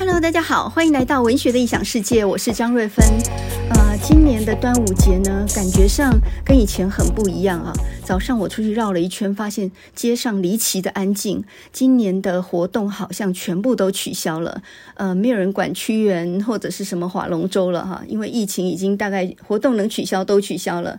Hello，大家好，欢迎来到文学的异想世界，我是张瑞芬。呃，今年的端午节呢，感觉上跟以前很不一样啊。早上我出去绕了一圈，发现街上离奇的安静。今年的活动好像全部都取消了，呃，没有人管屈原或者是什么划龙舟了哈，因为疫情已经大概活动能取消都取消了。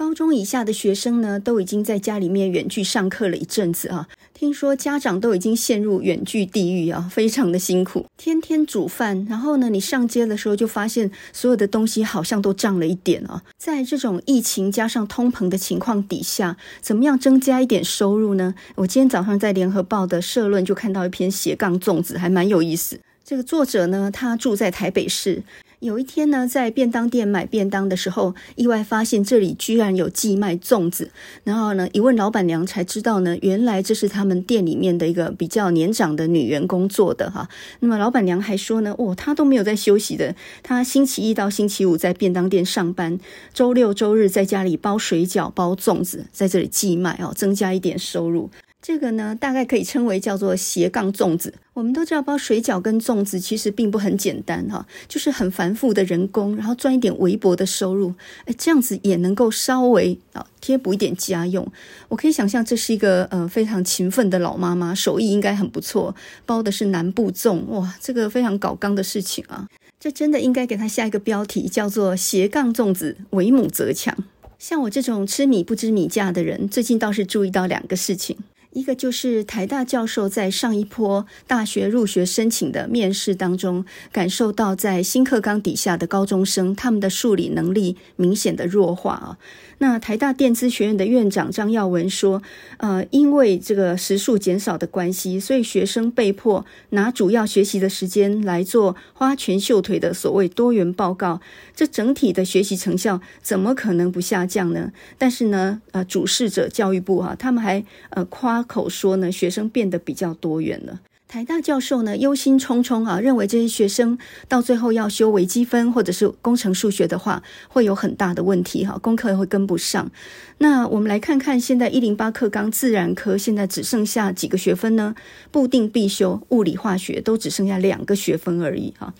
高中以下的学生呢，都已经在家里面远距上课了一阵子啊。听说家长都已经陷入远距地狱啊，非常的辛苦，天天煮饭。然后呢，你上街的时候就发现所有的东西好像都涨了一点啊。在这种疫情加上通膨的情况底下，怎么样增加一点收入呢？我今天早上在联合报的社论就看到一篇斜杠粽子，还蛮有意思。这个作者呢，他住在台北市。有一天呢，在便当店买便当的时候，意外发现这里居然有寄卖粽子。然后呢，一问老板娘才知道呢，原来这是他们店里面的一个比较年长的女员工做的哈。那么老板娘还说呢，哦，她都没有在休息的，她星期一到星期五在便当店上班，周六周日在家里包水饺、包粽子，在这里寄卖哦，增加一点收入。这个呢，大概可以称为叫做斜杠粽子。我们都知道包水饺跟粽子其实并不很简单哈，就是很繁复的人工，然后赚一点微薄的收入，哎，这样子也能够稍微啊贴补一点家用。我可以想象这是一个呃非常勤奋的老妈妈，手艺应该很不错，包的是南部粽，哇，这个非常搞刚的事情啊，这真的应该给她下一个标题，叫做斜杠粽子，为母则强。像我这种吃米不知米价的人，最近倒是注意到两个事情。一个就是台大教授在上一波大学入学申请的面试当中，感受到在新课纲底下的高中生，他们的数理能力明显的弱化啊。那台大电资学院的院长张耀文说，呃，因为这个时数减少的关系，所以学生被迫拿主要学习的时间来做花拳绣腿的所谓多元报告，这整体的学习成效怎么可能不下降呢？但是呢，呃，主事者教育部哈、他们还呃夸口说呢，学生变得比较多元了。台大教授呢，忧心忡忡啊，认为这些学生到最后要修微积分或者是工程数学的话，会有很大的问题哈，功课会跟不上。那我们来看看，现在一零八课纲自然科现在只剩下几个学分呢？固定必修物理化学都只剩下两个学分而已哈，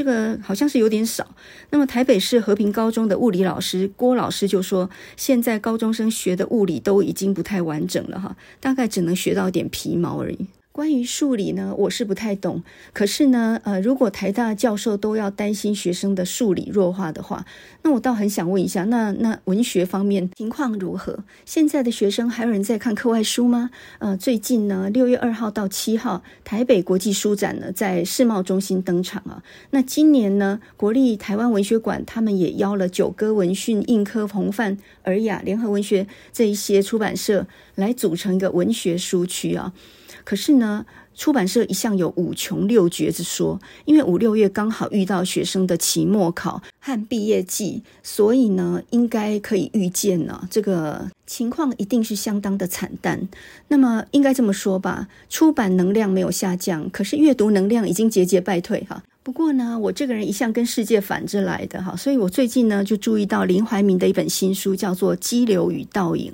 这个好像是有点少。那么台北市和平高中的物理老师郭老师就说，现在高中生学的物理都已经不太完整了哈，大概只能学到一点皮毛而已。关于数理呢，我是不太懂。可是呢，呃，如果台大教授都要担心学生的数理弱化的话，那我倒很想问一下，那那文学方面情况如何？现在的学生还有人在看课外书吗？呃，最近呢，六月二号到七号，台北国际书展呢在世贸中心登场啊。那今年呢，国立台湾文学馆他们也邀了九歌文讯、印刻、红范、尔雅、联合文学这一些出版社来组成一个文学书区啊。可是呢，出版社一向有五穷六绝之说，因为五六月刚好遇到学生的期末考和毕业季，所以呢，应该可以预见呢，这个情况一定是相当的惨淡。那么应该这么说吧，出版能量没有下降，可是阅读能量已经节节败退哈。不过呢，我这个人一向跟世界反着来的哈，所以我最近呢就注意到林怀民的一本新书，叫做《激流与倒影》。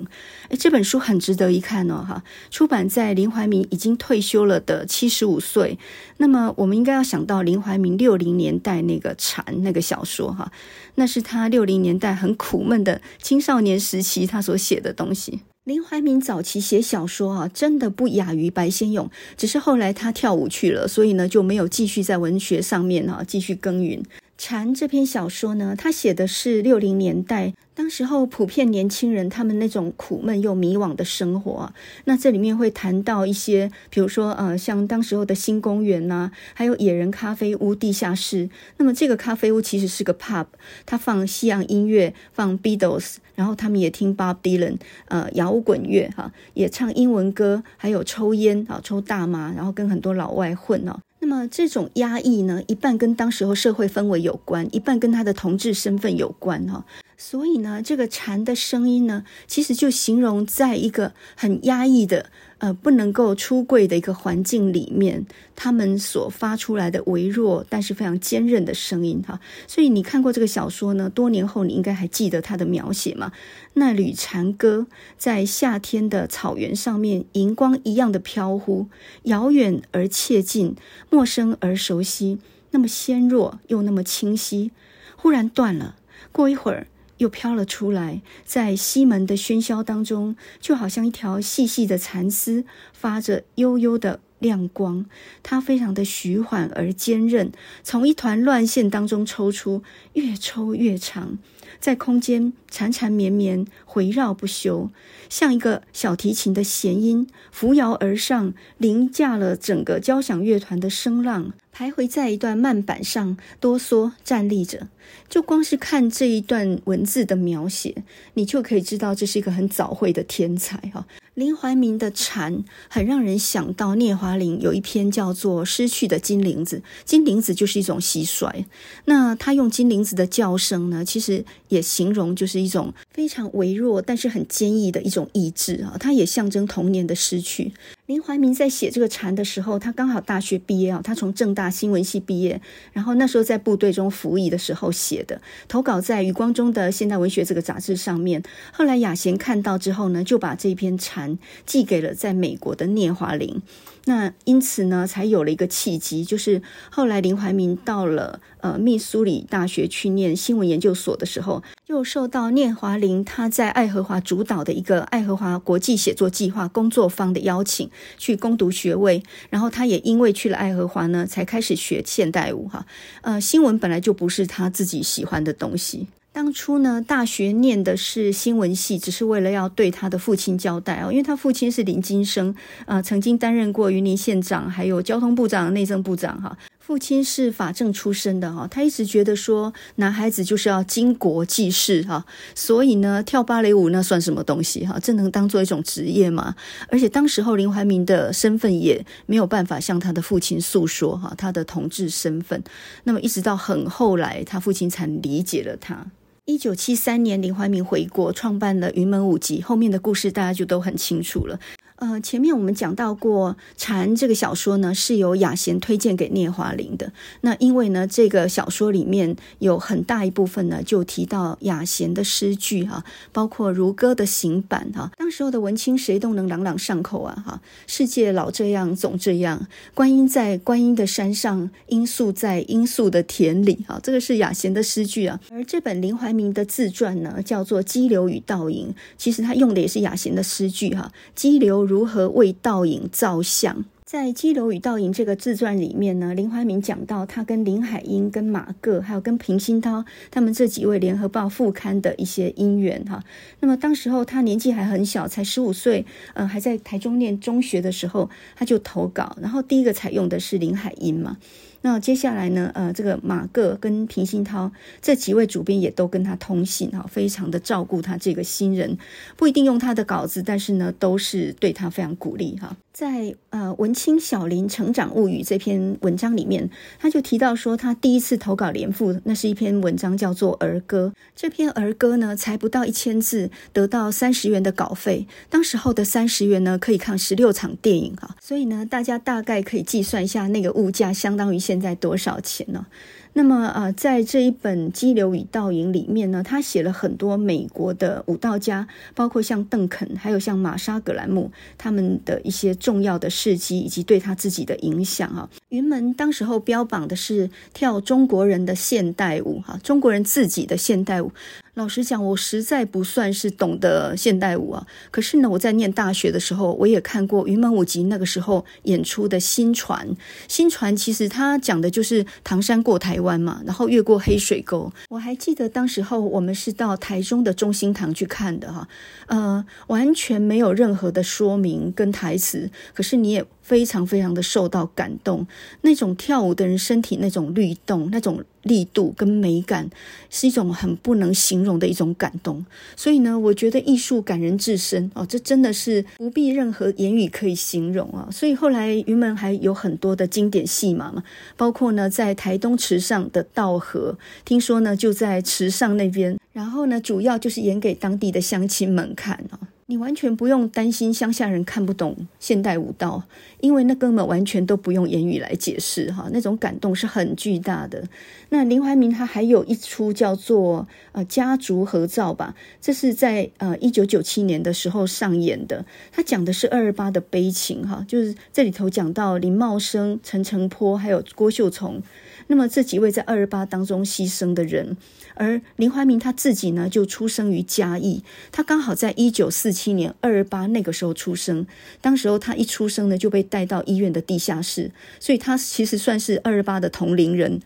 诶，这本书很值得一看哦哈，出版在林怀民已经退休了的七十五岁。那么我们应该要想到林怀民六零年代那个《蝉》那个小说哈，那是他六零年代很苦闷的青少年时期他所写的东西。林怀民早期写小说啊，真的不亚于白先勇，只是后来他跳舞去了，所以呢就没有继续在文学上面哈继续耕耘。蝉这篇小说呢，他写的是六零年代。当时候普遍年轻人他们那种苦闷又迷惘的生活啊，那这里面会谈到一些，比如说呃，像当时候的新公园呐，还有野人咖啡屋地下室。那么这个咖啡屋其实是个 pub，它放西洋音乐，放 Beatles，然后他们也听 Bob Dylan，呃，摇滚乐哈，也唱英文歌，还有抽烟啊，抽大麻，然后跟很多老外混哦。那么这种压抑呢，一半跟当时候社会氛围有关，一半跟他的同志身份有关哈。所以呢，这个蝉的声音呢，其实就形容在一个很压抑的。呃，不能够出柜的一个环境里面，他们所发出来的微弱但是非常坚韧的声音哈。所以你看过这个小说呢？多年后你应该还记得它的描写吗？那缕蝉歌在夏天的草原上面，荧光一样的飘忽，遥远而切近，陌生而熟悉，那么纤弱又那么清晰，忽然断了。过一会儿。又飘了出来，在西门的喧嚣当中，就好像一条细细的蚕丝，发着幽幽的亮光。它非常的徐缓而坚韧，从一团乱线当中抽出，越抽越长，在空间缠缠绵绵，回绕不休，像一个小提琴的弦音，扶摇而上，凌驾了整个交响乐团的声浪。徘徊在一段慢板上，哆嗦站立着。就光是看这一段文字的描写，你就可以知道这是一个很早慧的天才哈。林怀民的蝉很让人想到聂华苓有一篇叫做《失去的金铃子》，金铃子就是一种蟋蟀。那他用金铃子的叫声呢，其实也形容就是一种非常微弱但是很坚毅的一种意志啊。它也象征童年的失去。林怀民在写这个蝉的时候，他刚好大学毕业啊，他从政大新闻系毕业，然后那时候在部队中服役的时候写的，投稿在余光中的《现代文学》这个杂志上面。后来雅贤看到之后呢，就把这篇蝉寄给了在美国的聂华苓。那因此呢，才有了一个契机，就是后来林怀民到了呃密苏里大学去念新闻研究所的时候，又受到聂华苓他在爱荷华主导的一个爱荷华国际写作计划工作坊的邀请，去攻读学位。然后他也因为去了爱荷华呢，才开始学现代舞哈。呃，新闻本来就不是他自己喜欢的东西。当初呢，大学念的是新闻系，只是为了要对他的父亲交代哦，因为他父亲是林金生，呃，曾经担任过云林县长，还有交通部长、内政部长哈。父亲是法政出身的哈，他一直觉得说，男孩子就是要经国济世哈，所以呢，跳芭蕾舞那算什么东西哈？这能当做一种职业吗？而且当时候林怀民的身份也没有办法向他的父亲诉说哈，他的同志身份。那么一直到很后来，他父亲才理解了他。一九七三年，林怀民回国，创办了《云门舞集》，后面的故事大家就都很清楚了。呃，前面我们讲到过《蝉》这个小说呢，是由雅贤推荐给聂华苓的。那因为呢，这个小说里面有很大一部分呢，就提到雅贤的诗句哈，包括如歌的行板哈。当时候的文青谁都能朗朗上口啊哈。世界老这样，总这样。观音在观音的山上，罂粟在罂粟的田里哈。这个是雅贤的诗句啊。而这本林怀民的自传呢，叫做《激流与倒影》，其实他用的也是雅贤的诗句哈。激流。如何为倒影照相？在《激流与倒影》这个自传里面呢，林怀民讲到他跟林海音、跟马各，还有跟平鑫涛他们这几位联合报副刊的一些因缘哈。那么当时候他年纪还很小，才十五岁，呃，还在台中念中学的时候，他就投稿，然后第一个采用的是林海音嘛。那接下来呢，呃，这个马哥跟平鑫涛这几位主编也都跟他通信哈，非常的照顾他这个新人，不一定用他的稿子，但是呢，都是对他非常鼓励哈。在呃《文青小林成长物语》这篇文章里面，他就提到说，他第一次投稿连副，那是一篇文章叫做《儿歌》。这篇儿歌呢，才不到一千字，得到三十元的稿费。当时候的三十元呢，可以看十六场电影哈。所以呢，大家大概可以计算一下，那个物价相当于现在多少钱呢？那么啊、在这一本《激流与倒影》里面呢，他写了很多美国的舞蹈家，包括像邓肯，还有像玛莎·葛兰姆他们的一些重要的事迹以及对他自己的影响啊。云门当时候标榜的是跳中国人的现代舞，哈，中国人自己的现代舞。老实讲，我实在不算是懂得现代舞啊。可是呢，我在念大学的时候，我也看过云门舞集那个时候演出的新传。新传其实他讲的就是唐山过台湾嘛，然后越过黑水沟。我还记得当时候我们是到台中的中心堂去看的哈，呃，完全没有任何的说明跟台词，可是你也非常非常的受到感动。那种跳舞的人身体那种律动，那种力度跟美感，是一种很不能形容的一种感动。所以呢，我觉得艺术感人至深哦，这真的是不必任何言语可以形容啊。所以后来云门还有很多的经典戏码嘛，包括呢在台东池上的道河，听说呢就在池上那边，然后呢主要就是演给当地的乡亲们看啊。你完全不用担心乡下人看不懂现代舞蹈，因为那根本完全都不用言语来解释哈，那种感动是很巨大的。那林怀民他还有一出叫做呃家族合照吧，这是在呃一九九七年的时候上演的，他讲的是二二八的悲情哈，就是这里头讲到林茂生、陈澄波还有郭秀从，那么这几位在二二八当中牺牲的人。而林怀民他自己呢，就出生于嘉义，他刚好在一九四七年二二八那个时候出生。当时候他一出生呢，就被带到医院的地下室，所以他其实算是二二八的同龄人。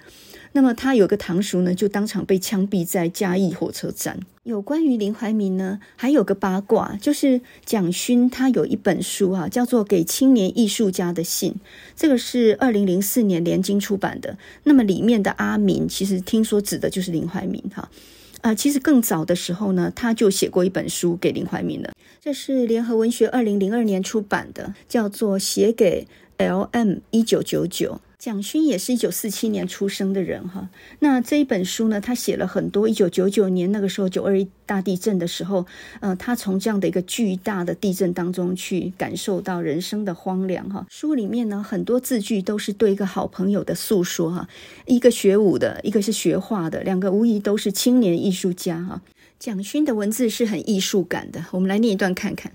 那么他有个堂叔呢，就当场被枪毙在嘉义火车站。有关于林怀民呢，还有个八卦，就是蒋勋他有一本书啊，叫做《给青年艺术家的信》，这个是二零零四年联经出版的。那么里面的阿民，其实听说指的就是林怀民哈。啊、其实更早的时候呢，他就写过一本书给林怀民了，这是联合文学二零零二年出版的，叫做《写给 L.M. 一九九九》。蒋勋也是一九四七年出生的人哈，那这一本书呢，他写了很多一九九九年那个时候九二一大地震的时候，呃，他从这样的一个巨大的地震当中去感受到人生的荒凉哈。书里面呢，很多字句都是对一个好朋友的诉说哈，一个学武的，一个是学画的，两个无疑都是青年艺术家哈。蒋勋的文字是很艺术感的，我们来念一段看看。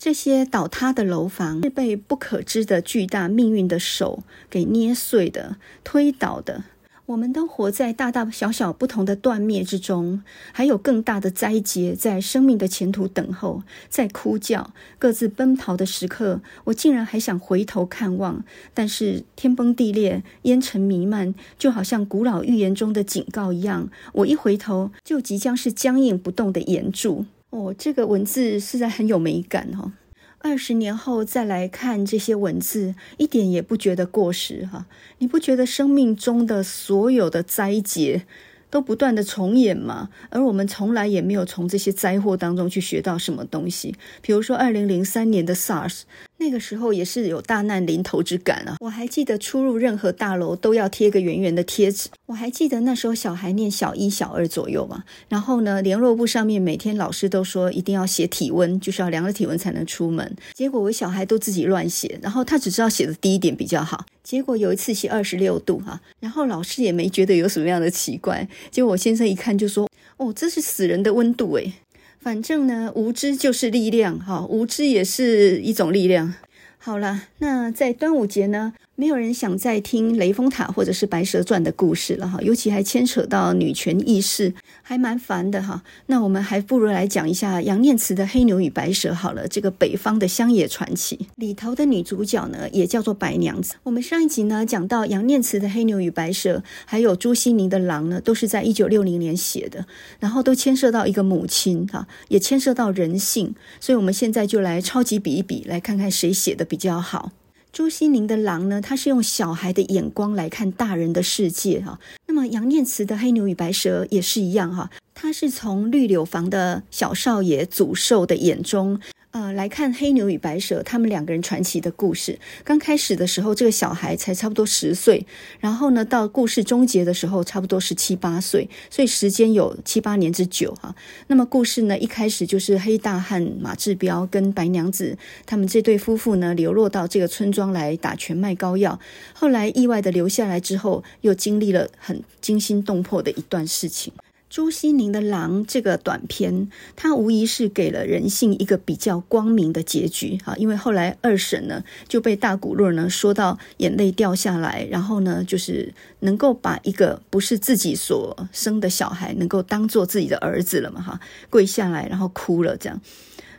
这些倒塌的楼房是被不可知的巨大命运的手给捏碎的、推倒的。我们都活在大大小小不同的断灭之中，还有更大的灾劫在生命的前途等候，在哭叫、各自奔逃的时刻，我竟然还想回头看望，但是天崩地裂、烟尘弥漫，就好像古老预言中的警告一样，我一回头就即将是僵硬不动的岩柱。哦，这个文字实在很有美感哦。二十年后再来看这些文字，一点也不觉得过时哈。你不觉得生命中的所有的灾劫都不断的重演吗？而我们从来也没有从这些灾祸当中去学到什么东西。比如说二零零三年的 SARS。那个时候也是有大难临头之感啊！我还记得出入任何大楼都要贴个圆圆的贴纸。我还记得那时候小孩念小一、小二左右嘛，然后呢，联络簿上面每天老师都说一定要写体温，就是要量了体温才能出门。结果我小孩都自己乱写，然后他只知道写的低一点比较好。结果有一次写二十六度哈，然后老师也没觉得有什么样的奇怪。结果我先生一看就说：“哦，这是死人的温度诶。”反正呢，无知就是力量，哈，无知也是一种力量。好了，那在端午节呢，没有人想再听雷峰塔或者是白蛇传的故事了哈，尤其还牵扯到女权意识，还蛮烦的哈。那我们还不如来讲一下杨念慈的《黑牛与白蛇》好了，这个北方的乡野传奇里头的女主角呢，也叫做白娘子。我们上一集呢讲到杨念慈的《黑牛与白蛇》，还有朱西宁的《狼》呢，都是在一九六零年写的，然后都牵涉到一个母亲哈，也牵涉到人性，所以我们现在就来超级比一比，来看看谁写的比较好。朱西甯的狼呢，他是用小孩的眼光来看大人的世界哈。那么杨念慈的黑牛与白蛇也是一样哈，他是从绿柳房的小少爷祖寿的眼中。呃，来看黑牛与白蛇，他们两个人传奇的故事。刚开始的时候，这个小孩才差不多十岁，然后呢，到故事终结的时候，差不多是七八岁，所以时间有七八年之久哈。那么故事呢，一开始就是黑大汉马志彪跟白娘子他们这对夫妇呢，流落到这个村庄来打拳卖膏药，后来意外的留下来之后，又经历了很惊心动魄的一段事情。朱西宁的《狼》这个短片，它无疑是给了人性一个比较光明的结局哈。因为后来二审呢就被大古洛呢说到眼泪掉下来，然后呢就是能够把一个不是自己所生的小孩能够当做自己的儿子了嘛哈，跪下来然后哭了这样。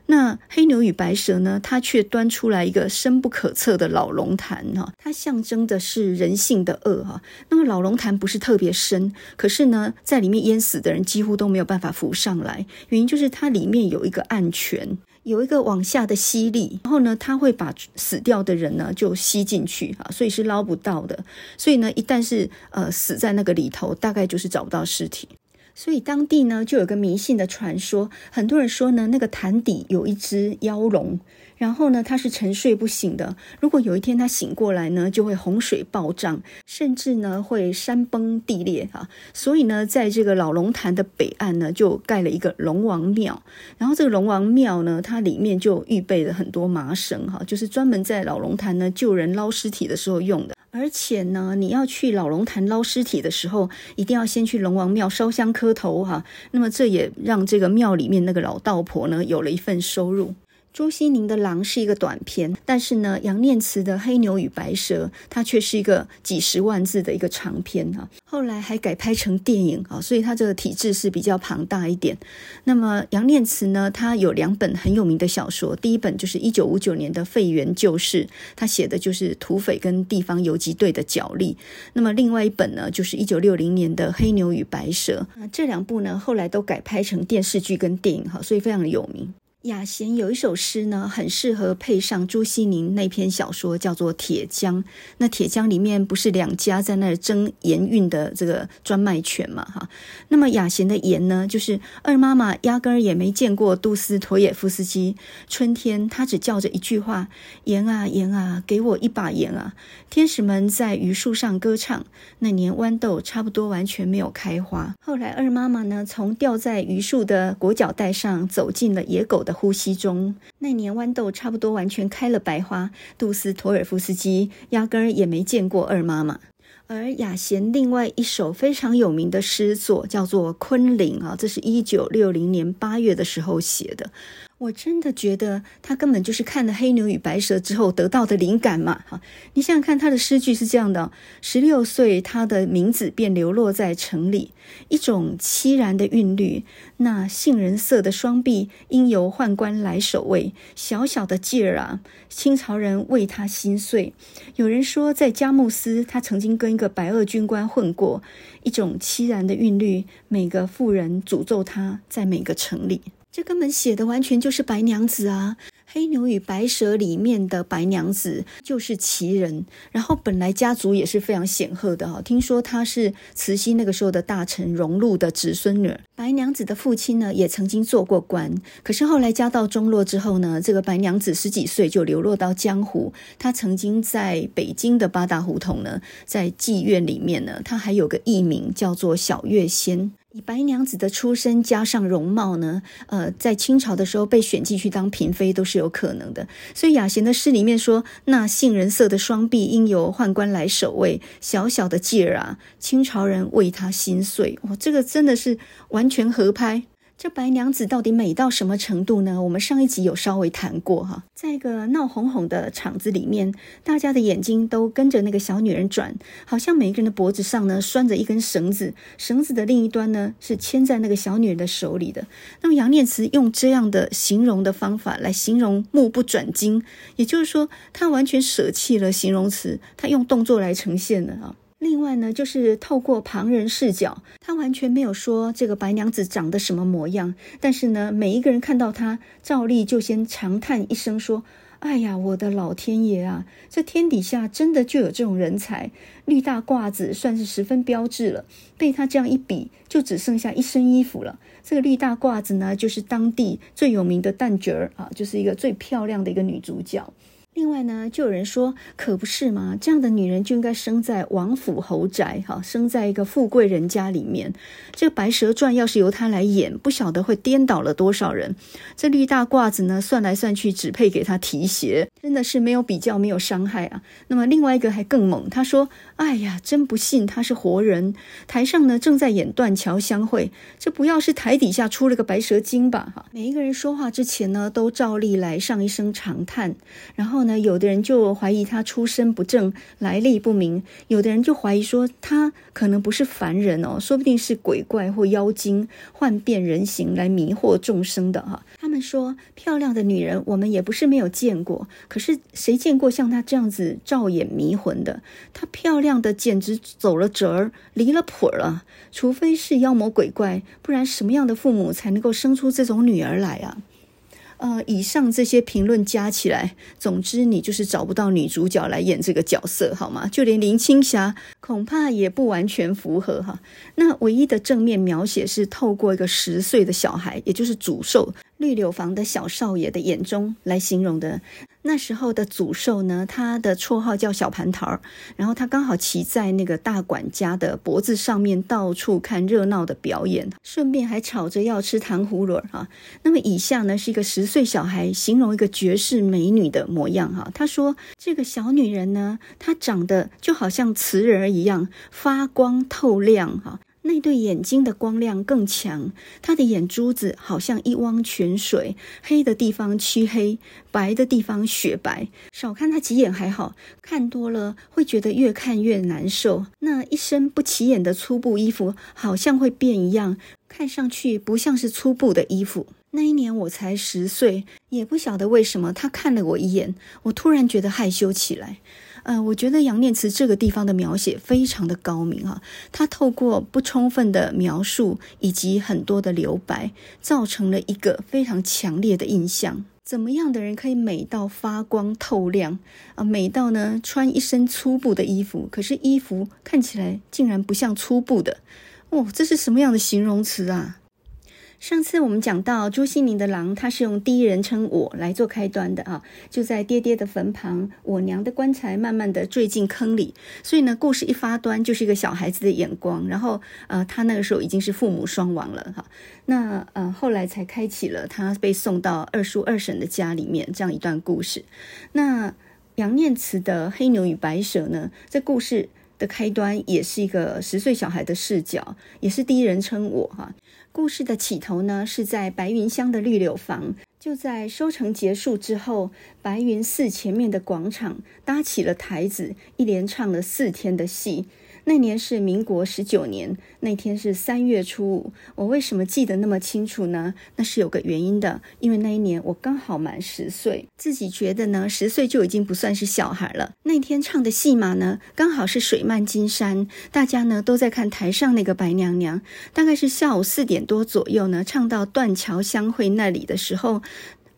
那黑牛与白蛇呢？它却端出来一个深不可测的老龙潭哈，它象征的是人性的恶哈。那么老龙潭不是特别深，可是呢，在里面淹死的人几乎都没有办法浮上来，原因就是它里面有一个暗泉。有一个往下的吸力，然后呢，它会把死掉的人呢就吸进去啊，所以是捞不到的。所以呢，一旦是呃死在那个里头，大概就是找不到尸体。所以当地呢就有个迷信的传说，很多人说呢，那个潭底有一只妖龙。然后呢，他是沉睡不醒的。如果有一天他醒过来呢，就会洪水暴涨，甚至呢会山崩地裂啊。所以呢，在这个老龙潭的北岸呢，就盖了一个龙王庙。然后这个龙王庙呢，它里面就预备了很多麻绳哈，就是专门在老龙潭呢救人捞尸体的时候用的。而且呢，你要去老龙潭捞尸体的时候，一定要先去龙王庙烧香磕头哈。那么这也让这个庙里面那个老道婆呢有了一份收入。朱西甯的《狼》是一个短篇，但是呢，杨念慈的《黑牛与白蛇》它却是一个几十万字的一个长篇啊。后来还改拍成电影啊，所以它这个体制是比较庞大一点。那么杨念慈呢，他有两本很有名的小说，第一本就是一九五九年的《废园旧事》，他写的就是土匪跟地方游击队的角力。那么另外一本呢，就是一九六零年的《黑牛与白蛇》。那这两部呢，后来都改拍成电视剧跟电影哈，所以非常的有名。雅贤有一首诗呢，很适合配上朱西甯那篇小说，叫做《铁浆》。那铁浆里面不是两家在那儿争盐运的这个专卖权嘛？哈，那么雅贤的盐呢，就是二妈妈压根儿也没见过杜斯妥也夫斯基。春天，她只叫着一句话：“盐啊盐啊，给我一把盐啊！”天使们在榆树上歌唱。那年豌豆差不多完全没有开花。后来二妈妈呢，从吊在榆树的裹脚带上走进了野狗的呼吸中，那年豌豆差不多完全开了白花。杜斯托尔夫斯基压根儿也没见过二妈妈。而雅贤另外一首非常有名的诗作叫做《昆凌》啊，这是一九六零年八月的时候写的。我真的觉得他根本就是看了《黑牛与白蛇》之后得到的灵感嘛！哈，你想想看，他的诗句是这样的：十六岁，他的名字便流落在城里，一种凄然的韵律。那杏仁色的双臂，应由宦官来守卫。小小的劲儿啊，清朝人为他心碎。有人说，在佳木斯，他曾经跟一个白俄军官混过。一种凄然的韵律，每个妇人诅咒他，在每个城里。这根本写的完全就是白娘子啊！《黑牛与白蛇》里面的白娘子就是奇人，然后本来家族也是非常显赫的哈。听说她是慈禧那个时候的大臣荣禄的侄孙女。白娘子的父亲呢，也曾经做过官，可是后来家道中落之后呢，这个白娘子十几岁就流落到江湖。她曾经在北京的八大胡同呢，在妓院里面呢，她还有个艺名叫做小月仙。以白娘子的出身加上容貌呢，呃，在清朝的时候被选进去当嫔妃都是有可能的。所以雅贤的诗里面说：“那杏仁色的双臂，应由宦官来守卫。小小的劲儿啊，清朝人为他心碎。”哦，这个真的是完全合拍。这白娘子到底美到什么程度呢？我们上一集有稍微谈过哈，在一个闹哄哄的场子里面，大家的眼睛都跟着那个小女人转，好像每个人的脖子上呢拴着一根绳子，绳子的另一端呢是牵在那个小女人的手里的。那么杨念慈用这样的形容的方法来形容目不转睛，也就是说，他完全舍弃了形容词，他用动作来呈现的啊。另外呢，就是透过旁人视角，他完全没有说这个白娘子长得什么模样，但是呢，每一个人看到她，照例就先长叹一声说：“哎呀，我的老天爷啊，这天底下真的就有这种人才！绿大褂子算是十分标志了，被他这样一比，就只剩下一身衣服了。这个绿大褂子呢，就是当地最有名的旦角儿啊，就是一个最漂亮的一个女主角。”另外呢，就有人说，可不是嘛，这样的女人就应该生在王府侯宅，哈，生在一个富贵人家里面。这《白蛇传》要是由她来演，不晓得会颠倒了多少人。这绿大褂子呢，算来算去只配给她提鞋，真的是没有比较，没有伤害啊。那么另外一个还更猛，他说：“哎呀，真不信他是活人。台上呢正在演断桥相会，这不要是台底下出了个白蛇精吧？哈，每一个人说话之前呢，都照例来上一声长叹，然后。呢，有的人就怀疑他出身不正，来历不明；有的人就怀疑说他可能不是凡人哦，说不定是鬼怪或妖精，幻变人形来迷惑众生的哈。他们说，漂亮的女人，我们也不是没有见过，可是谁见过像她这样子照眼迷魂的？她漂亮的简直走了折儿，离了谱了。除非是妖魔鬼怪，不然什么样的父母才能够生出这种女儿来啊？呃，以上这些评论加起来，总之你就是找不到女主角来演这个角色，好吗？就连林青霞恐怕也不完全符合哈。那唯一的正面描写是透过一个十岁的小孩，也就是祖寿绿柳房的小少爷的眼中来形容的。那时候的祖寿呢，他的绰号叫小蟠桃，然后他刚好骑在那个大管家的脖子上面，到处看热闹的表演，顺便还吵着要吃糖葫芦哈。那么以下呢是一个十岁小孩形容一个绝世美女的模样哈。他说这个小女人呢，她长得就好像瓷人一样发光透亮哈。那对眼睛的光亮更强，他的眼珠子好像一汪泉水，黑的地方漆黑，白的地方雪白。少看他几眼还好，看多了会觉得越看越难受。那一身不起眼的粗布衣服，好像会变一样，看上去不像是粗布的衣服。那一年我才十岁，也不晓得为什么，他看了我一眼，我突然觉得害羞起来。呃，我觉得杨念慈这个地方的描写非常的高明啊，他透过不充分的描述以及很多的留白，造成了一个非常强烈的印象。怎么样的人可以美到发光透亮啊？美到呢穿一身粗布的衣服，可是衣服看起来竟然不像粗布的，哦，这是什么样的形容词啊？上次我们讲到朱西甯的狼，他是用第一人称我来做开端的啊，就在爹爹的坟旁，我娘的棺材慢慢的坠进坑里，所以呢，故事一发端就是一个小孩子的眼光，然后呃，他那个时候已经是父母双亡了哈，那呃后来才开启了他被送到二叔二婶的家里面这样一段故事。那杨念慈的《黑牛与白蛇》呢，这故事的开端也是一个十岁小孩的视角，也是第一人称我哈。故事的起头呢，是在白云乡的绿柳房。就在收成结束之后，白云寺前面的广场搭起了台子，一连唱了四天的戏。那年是民国十九年，那天是三月初五。我为什么记得那么清楚呢？那是有个原因的，因为那一年我刚好满十岁，自己觉得呢，十岁就已经不算是小孩了。那天唱的戏码呢，刚好是水漫金山，大家呢都在看台上那个白娘娘。大概是下午四点多左右呢，唱到断桥相会那里的时候。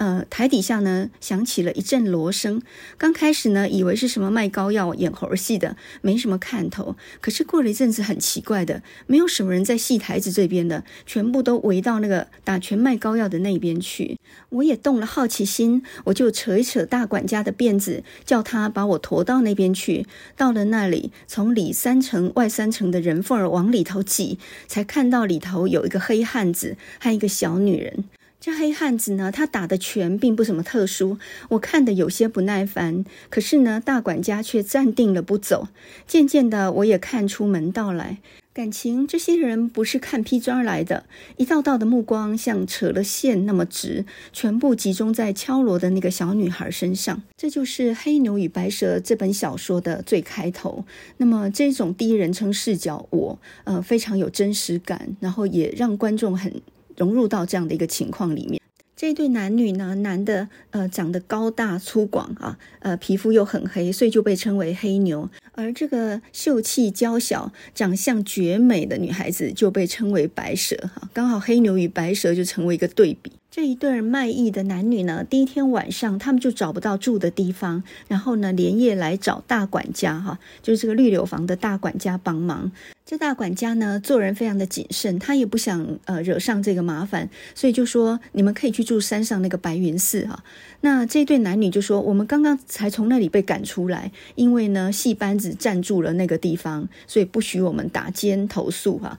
呃，台底下呢响起了一阵锣声。刚开始呢，以为是什么卖膏药、演猴戏的，没什么看头。可是过了一阵子，很奇怪的，没有什么人在戏台子这边的，全部都围到那个打拳卖膏药的那边去。我也动了好奇心，我就扯一扯大管家的辫子，叫他把我驮到那边去。到了那里，从里三层外三层的人缝儿往里头挤，才看到里头有一个黑汉子和一个小女人。这黑汉子呢，他打的拳并不怎么特殊，我看得有些不耐烦。可是呢，大管家却站定了不走。渐渐的，我也看出门道来，感情这些人不是看劈砖来的，一道道的目光像扯了线那么直，全部集中在敲锣的那个小女孩身上。这就是《黑牛与白蛇》这本小说的最开头。那么这种第一人称视角，我呃非常有真实感，然后也让观众很。融入到这样的一个情况里面，这对男女呢，男的呃长得高大粗犷啊，呃皮肤又很黑，所以就被称为黑牛；而这个秀气娇小、长相绝美的女孩子就被称为白蛇哈。刚好黑牛与白蛇就成为一个对比。这一对卖艺的男女呢，第一天晚上他们就找不到住的地方，然后呢连夜来找大管家哈，就是这个绿柳房的大管家帮忙。这大管家呢做人非常的谨慎，他也不想呃惹上这个麻烦，所以就说你们可以去住山上那个白云寺哈。那这对男女就说我们刚刚才从那里被赶出来，因为呢戏班子占住了那个地方，所以不许我们打尖投宿哈。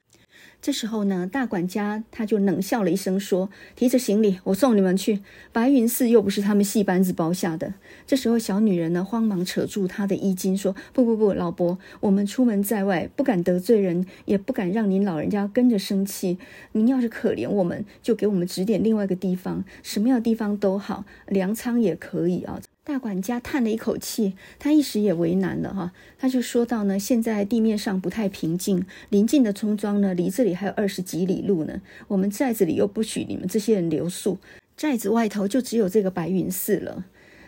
这时候呢，大管家他就冷笑了一声，说：“提着行李，我送你们去。白云寺又不是他们戏班子包下的。”这时候，小女人呢，慌忙扯住他的衣襟，说：“不不不，老伯，我们出门在外，不敢得罪人，也不敢让您老人家跟着生气。您要是可怜我们，就给我们指点另外一个地方，什么样的地方都好，粮仓也可以啊。”大管家叹了一口气，他一时也为难了哈，他就说到呢，现在地面上不太平静，邻近的村庄呢，离这里还有二十几里路呢，我们寨子里又不许你们这些人留宿，寨子外头就只有这个白云寺了。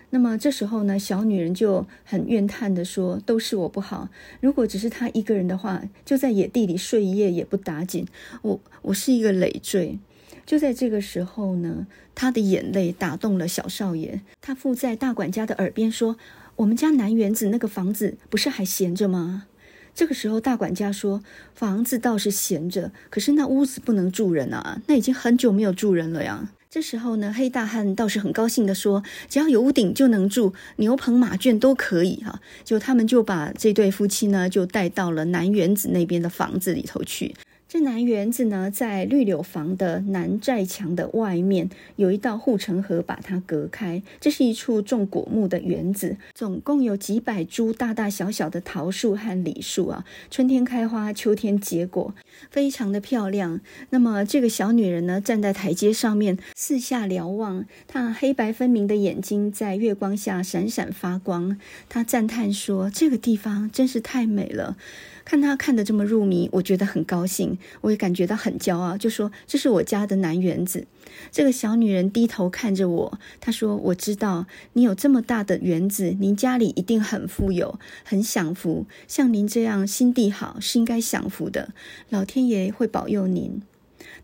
那么这时候呢，小女人就很怨叹地说：“都是我不好，如果只是她一个人的话，就在野地里睡一夜也不打紧。我我是一个累赘。”就在这个时候呢，他的眼泪打动了小少爷，他附在大管家的耳边说：“我们家南园子那个房子不是还闲着吗？”这个时候，大管家说：“房子倒是闲着，可是那屋子不能住人啊，那已经很久没有住人了呀。”这时候呢，黑大汉倒是很高兴地说：“只要有屋顶就能住，牛棚马圈都可以哈。”就他们就把这对夫妻呢，就带到了南园子那边的房子里头去。这南园子呢，在绿柳房的南寨墙的外面，有一道护城河把它隔开。这是一处种果木的园子，总共有几百株大大小小的桃树和李树啊，春天开花，秋天结果，非常的漂亮。那么这个小女人呢，站在台阶上面，四下瞭望，她黑白分明的眼睛在月光下闪闪发光。她赞叹说：“这个地方真是太美了。”看他看得这么入迷，我觉得很高兴，我也感觉到很骄傲，就说这是我家的南园子。这个小女人低头看着我，她说：“我知道你有这么大的园子，您家里一定很富有，很享福。像您这样心地好，是应该享福的，老天爷会保佑您。”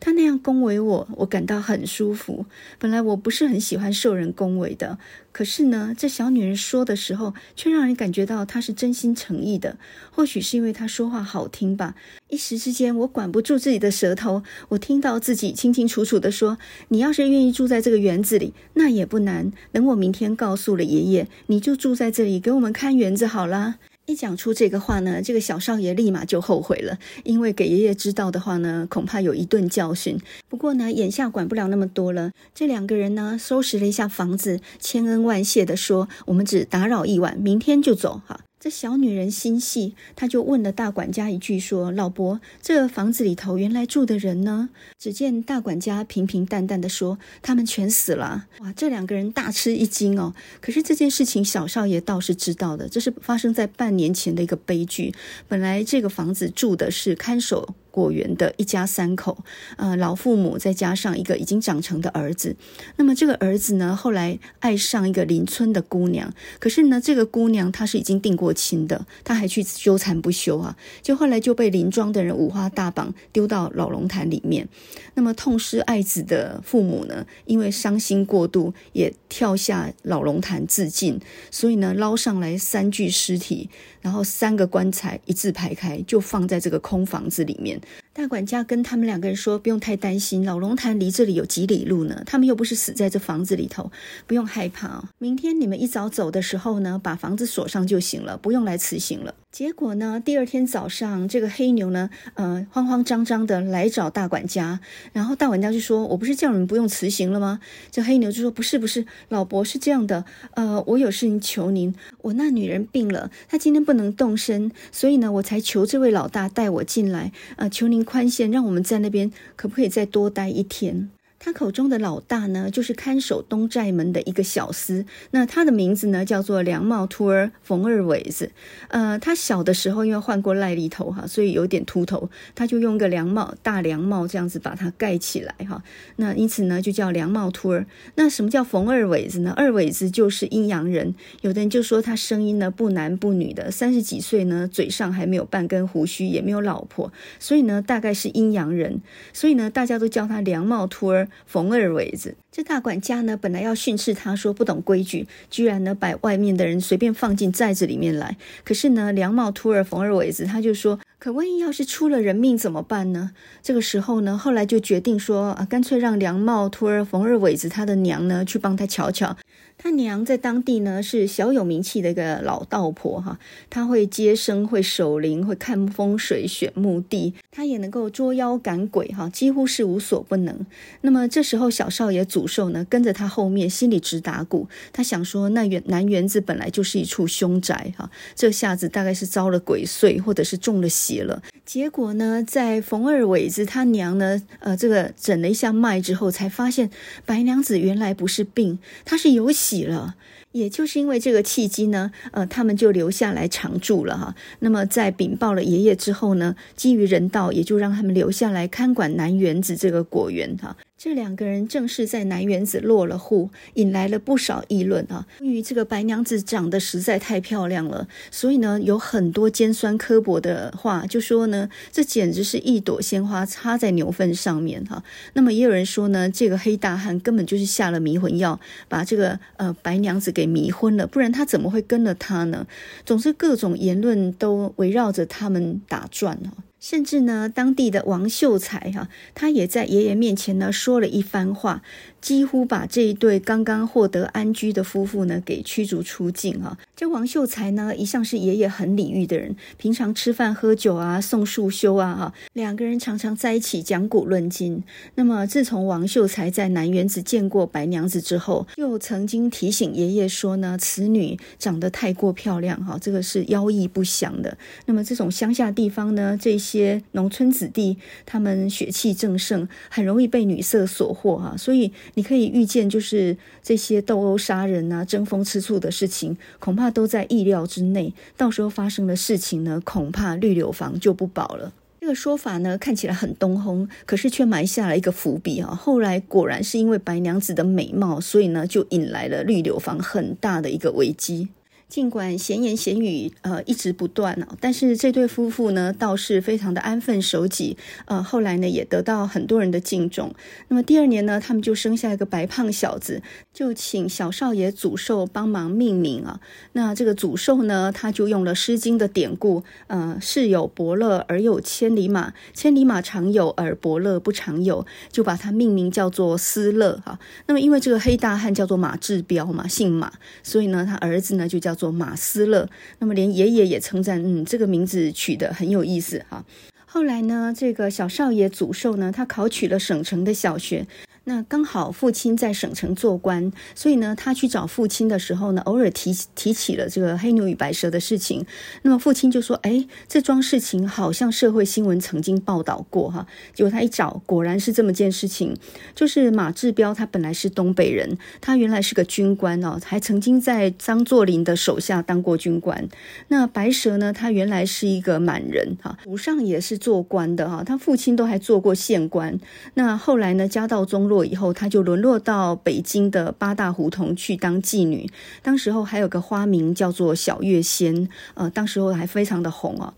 他那样恭维我，我感到很舒服。本来我不是很喜欢受人恭维的，可是呢，这小女人说的时候，却让人感觉到她是真心诚意的。或许是因为她说话好听吧。一时之间，我管不住自己的舌头，我听到自己清清楚楚地说：“你要是愿意住在这个园子里，那也不难。等我明天告诉了爷爷，你就住在这里，给我们看园子好了。”一讲出这个话呢，这个小少爷立马就后悔了，因为给爷爷知道的话呢，恐怕有一顿教训。不过呢，眼下管不了那么多了。这两个人呢，收拾了一下房子，千恩万谢的说：“我们只打扰一晚，明天就走。”哈。这小女人心细，她就问了大管家一句说：“老伯，这房子里头原来住的人呢？”只见大管家平平淡淡的说：“他们全死了。”哇，这两个人大吃一惊哦。可是这件事情小少爷倒是知道的，这是发生在半年前的一个悲剧。本来这个房子住的是看守。果园的一家三口，呃，老父母再加上一个已经长成的儿子。那么这个儿子呢，后来爱上一个邻村的姑娘，可是呢，这个姑娘她是已经定过亲的，她还去纠缠不休啊。就后来就被邻庄的人五花大绑丢到老龙潭里面。那么痛失爱子的父母呢，因为伤心过度，也跳下老龙潭自尽。所以呢，捞上来三具尸体。然后三个棺材一字排开，就放在这个空房子里面。大管家跟他们两个人说：“不用太担心，老龙潭离这里有几里路呢？他们又不是死在这房子里头，不用害怕哦。明天你们一早走的时候呢，把房子锁上就行了，不用来辞行了。”结果呢，第二天早上，这个黑牛呢，呃，慌慌张张的来找大管家，然后大管家就说：“我不是叫你们不用辞行了吗？”这黑牛就说：“不是，不是，老伯是这样的，呃，我有事情求您，我那女人病了，她今天不能动身，所以呢，我才求这位老大带我进来，呃，求您。”宽限，让我们在那边可不可以再多待一天？他口中的老大呢，就是看守东寨门的一个小厮。那他的名字呢，叫做凉帽秃儿冯二伟子。呃，他小的时候因为换过癞痢头哈，所以有点秃头，他就用个凉帽大凉帽这样子把它盖起来哈。那因此呢，就叫凉帽秃儿。那什么叫冯二伟子呢？二伟子就是阴阳人。有的人就说他声音呢不男不女的，三十几岁呢，嘴上还没有半根胡须，也没有老婆，所以呢，大概是阴阳人。所以呢，大家都叫他凉帽秃儿。冯二伟子，这大管家呢，本来要训斥他说不懂规矩，居然呢把外面的人随便放进寨子里面来。可是呢，梁茂突儿冯二伟子他就说，可万一要是出了人命怎么办呢？这个时候呢，后来就决定说啊，干脆让梁茂突儿冯二伟子他的娘呢去帮他瞧瞧。他娘在当地呢是小有名气的一个老道婆哈，她会接生，会守灵，会看风水、选墓地，她也能够捉妖赶鬼哈，几乎是无所不能。那么这时候小少爷祖寿呢跟着他后面，心里直打鼓。他想说，那园南园子本来就是一处凶宅哈，这下子大概是遭了鬼祟，或者是中了邪了。结果呢，在冯二伟子他娘呢，呃，这个诊了一下脉之后，才发现白娘子原来不是病，她是有血喜了，也就是因为这个契机呢，呃，他们就留下来常住了哈。那么在禀报了爷爷之后呢，基于人道，也就让他们留下来看管南园子这个果园哈。这两个人正是在南园子落了户，引来了不少议论啊。由于这个白娘子长得实在太漂亮了，所以呢，有很多尖酸刻薄的话，就说呢，这简直是一朵鲜花插在牛粪上面哈。那么也有人说呢，这个黑大汉根本就是下了迷魂药，把这个呃白娘子给迷昏了，不然他怎么会跟了他呢？总之，各种言论都围绕着他们打转啊。甚至呢，当地的王秀才哈，他也在爷爷面前呢说了一番话。几乎把这一对刚刚获得安居的夫妇呢给驱逐出境啊！这王秀才呢一向是爷爷很礼遇的人，平常吃饭喝酒啊，送束修啊，哈，两个人常常在一起讲古论今。那么自从王秀才在南园子见过白娘子之后，又曾经提醒爷爷说呢，此女长得太过漂亮哈，这个是妖异不详的。那么这种乡下地方呢，这些农村子弟他们血气正盛，很容易被女色所惑哈，所以。你可以预见，就是这些斗殴杀人啊、争风吃醋的事情，恐怕都在意料之内。到时候发生的事情呢，恐怕绿柳房就不保了。这个说法呢，看起来很东轰，可是却埋下了一个伏笔啊。后来果然是因为白娘子的美貌，所以呢，就引来了绿柳房很大的一个危机。尽管闲言闲语呃一直不断啊，但是这对夫妇呢倒是非常的安分守己，呃后来呢也得到很多人的敬重。那么第二年呢，他们就生下一个白胖小子，就请小少爷祖寿帮忙命名啊。那这个祖寿呢，他就用了《诗经》的典故，呃，世有伯乐而有千里马，千里马常有而伯乐不常有，就把它命名叫做思乐哈。那么因为这个黑大汉叫做马志彪嘛，姓马，所以呢他儿子呢就叫做。马斯乐，那么连爷爷也称赞，嗯，这个名字取得很有意思哈。后来呢，这个小少爷祖寿呢，他考取了省城的小学。那刚好父亲在省城做官，所以呢，他去找父亲的时候呢，偶尔提提起了这个黑牛与白蛇的事情。那么父亲就说：“哎，这桩事情好像社会新闻曾经报道过哈。”结果他一找，果然是这么件事情。就是马志标，他本来是东北人，他原来是个军官哦，还曾经在张作霖的手下当过军官。那白蛇呢，他原来是一个满人哈，祖上也是做官的哈，他父亲都还做过县官。那后来呢，家道中落以后，她就沦落到北京的八大胡同去当妓女。当时候还有个花名叫做小月仙，呃，当时候还非常的红啊。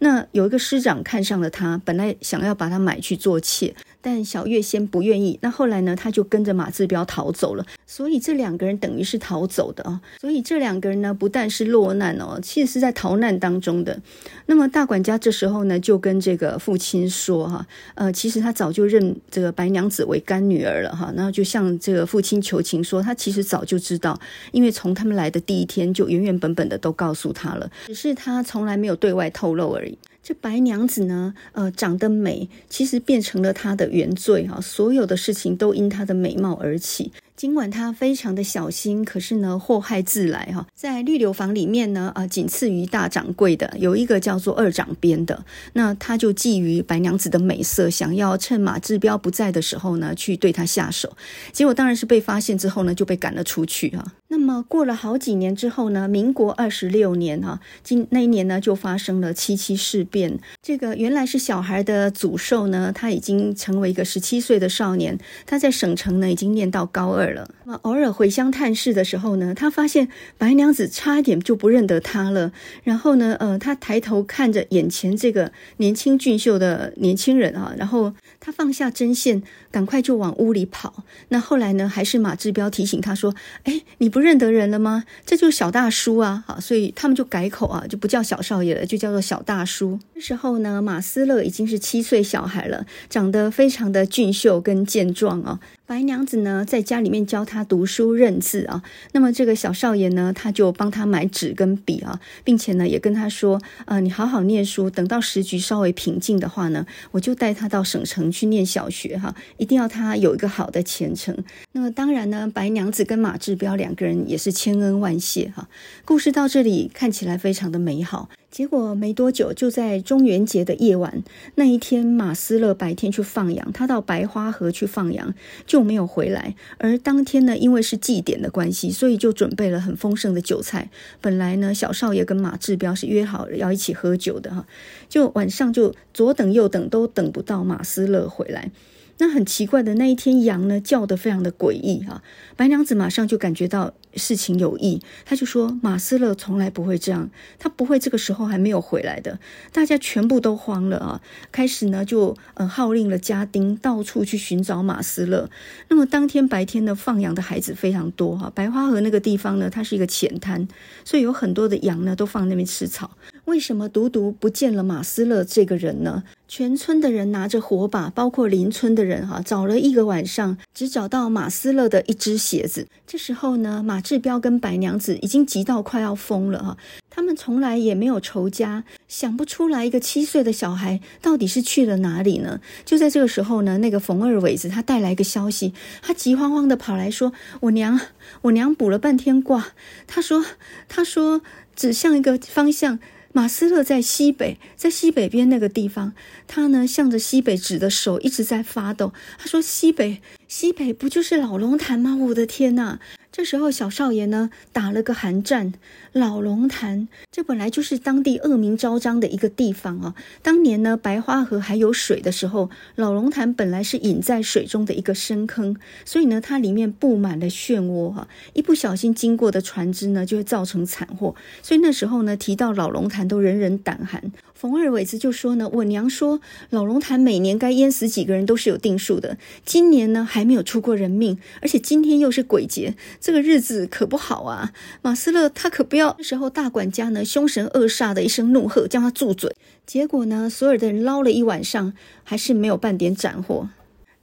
那有一个师长看上了她，本来想要把她买去做妾。但小月仙不愿意，那后来呢，他就跟着马志彪逃走了。所以这两个人等于是逃走的啊。所以这两个人呢，不但是落难哦，其实是在逃难当中的。那么大管家这时候呢，就跟这个父亲说哈，呃，其实他早就认这个白娘子为干女儿了哈。然后就向这个父亲求情说，他其实早就知道，因为从他们来的第一天就原原本本的都告诉他了，只是他从来没有对外透露而已。这白娘子呢，呃，长得美，其实变成了她的原罪哈。所有的事情都因她的美貌而起。尽管他非常的小心，可是呢，祸害自来哈。在绿柳房里面呢，啊，仅次于大掌柜的有一个叫做二掌编的，那他就觊觎白娘子的美色，想要趁马志彪不在的时候呢，去对他下手。结果当然是被发现之后呢，就被赶了出去哈。那么过了好几年之后呢，民国二十六年哈，今那一年呢，就发生了七七事变。这个原来是小孩的祖寿呢，他已经成为一个十七岁的少年，他在省城呢已经念到高二。了，那偶尔回乡探视的时候呢，他发现白娘子差一点就不认得他了。然后呢，呃，他抬头看着眼前这个年轻俊秀的年轻人啊，然后他放下针线，赶快就往屋里跑。那后来呢，还是马志彪提醒他说：“哎，你不认得人了吗？这就是小大叔啊！”好，所以他们就改口啊，就不叫小少爷了，就叫做小大叔。那时候呢，马思乐已经是七岁小孩了，长得非常的俊秀跟健壮啊。白娘子呢，在家里面教他读书认字啊。那么这个小少爷呢，他就帮他买纸跟笔啊，并且呢，也跟他说：“呃，你好好念书，等到时局稍微平静的话呢，我就带他到省城去念小学哈，一定要他有一个好的前程。”那么当然呢，白娘子跟马志彪两个人也是千恩万谢哈。故事到这里看起来非常的美好。结果没多久，就在中元节的夜晚，那一天马斯勒白天去放羊，他到白花河去放羊就没有回来。而当天呢，因为是祭典的关系，所以就准备了很丰盛的酒菜。本来呢，小少爷跟马志彪是约好要一起喝酒的哈，就晚上就左等右等都等不到马斯勒回来。那很奇怪的那一天，羊呢叫得非常的诡异哈。白娘子马上就感觉到事情有异，她就说马斯勒从来不会这样，他不会这个时候还没有回来的。大家全部都慌了啊，开始呢就呃号令了家丁到处去寻找马斯勒。那么当天白天呢放羊的孩子非常多哈，白花河那个地方呢它是一个浅滩，所以有很多的羊呢都放那边吃草。为什么独独不见了马斯勒这个人呢？全村的人拿着火把，包括邻村的人哈，找了一个晚上，只找到马斯勒的一只鞋子。这时候呢，马志彪跟白娘子已经急到快要疯了哈。他们从来也没有仇家，想不出来一个七岁的小孩到底是去了哪里呢？就在这个时候呢，那个冯二伟子他带来一个消息，他急慌慌的跑来说：“我娘，我娘卜了半天卦，他说，他说指向一个方向。”马斯勒在西北，在西北边那个地方，他呢向着西北指的手一直在发抖。他说：“西北，西北不就是老龙潭吗？我的天呐！”这时候，小少爷呢打了个寒战。老龙潭，这本来就是当地恶名昭彰的一个地方啊。当年呢，白花河还有水的时候，老龙潭本来是隐在水中的一个深坑，所以呢，它里面布满了漩涡哈。一不小心经过的船只呢，就会造成惨祸。所以那时候呢，提到老龙潭都人人胆寒。冯二伟子就说呢：“我娘说，老龙潭每年该淹死几个人都是有定数的，今年呢还没有出过人命，而且今天又是鬼节。”这个日子可不好啊！马斯乐他可不要。这时候，大管家呢凶神恶煞的一声怒喝，叫他住嘴。结果呢，所有的人捞了一晚上，还是没有半点斩获。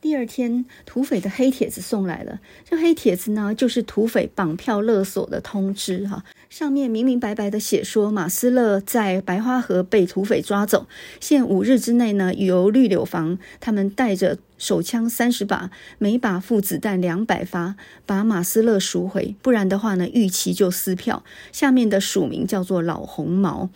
第二天，土匪的黑帖子送来了。这黑帖子呢，就是土匪绑票勒索的通知哈。上面明明白白的写说，马斯勒在白花河被土匪抓走，限五日之内呢，由绿柳房他们带着手枪三十把，每把附子弹两百发，把马斯勒赎回，不然的话呢，逾期就撕票。下面的署名叫做老红毛。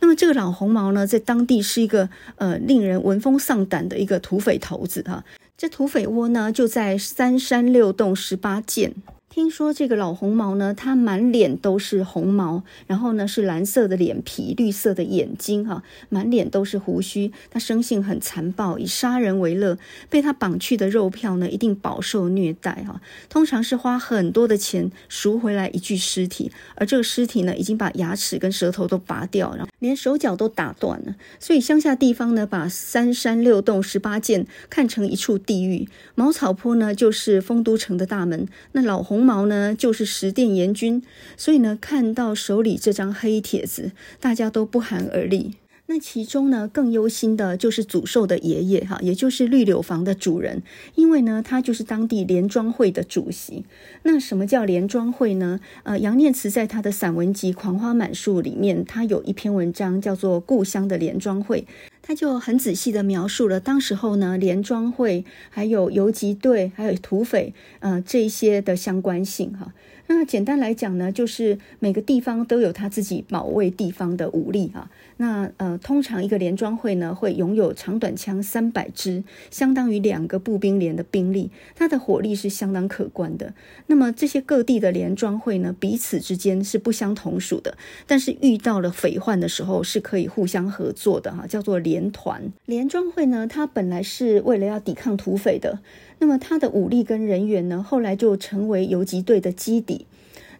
那么这个老红毛呢，在当地是一个呃令人闻风丧胆的一个土匪头子哈。这土匪窝呢，就在三山六洞十八涧。听说这个老红毛呢，他满脸都是红毛，然后呢是蓝色的脸皮，绿色的眼睛，哈，满脸都是胡须。他生性很残暴，以杀人为乐。被他绑去的肉票呢，一定饱受虐待，哈。通常是花很多的钱赎回来一具尸体，而这个尸体呢，已经把牙齿跟舌头都拔掉，然后连手脚都打断了。所以乡下地方呢，把三山六洞十八涧看成一处地狱。茅草坡呢，就是丰都城的大门。那老红毛呢，就是十殿阎君，所以呢，看到手里这张黑帖子，大家都不寒而栗。那其中呢，更忧心的就是祖寿的爷爷哈，也就是绿柳房的主人，因为呢，他就是当地连庄会的主席。那什么叫连庄会呢？呃，杨念慈在他的散文集《狂花满树》里面，他有一篇文章叫做《故乡的连庄会》。他就很仔细的描述了当时候呢，联庄会还有游击队还有土匪，呃，这一些的相关性哈。那简单来讲呢，就是每个地方都有他自己保卫地方的武力哈。那呃，通常一个连庄会呢，会拥有长短枪三百支，相当于两个步兵连的兵力，它的火力是相当可观的。那么这些各地的连庄会呢，彼此之间是不相同属的，但是遇到了匪患的时候是可以互相合作的哈，叫做连。团连庄会呢，它本来是为了要抵抗土匪的，那么它的武力跟人员呢，后来就成为游击队的基底。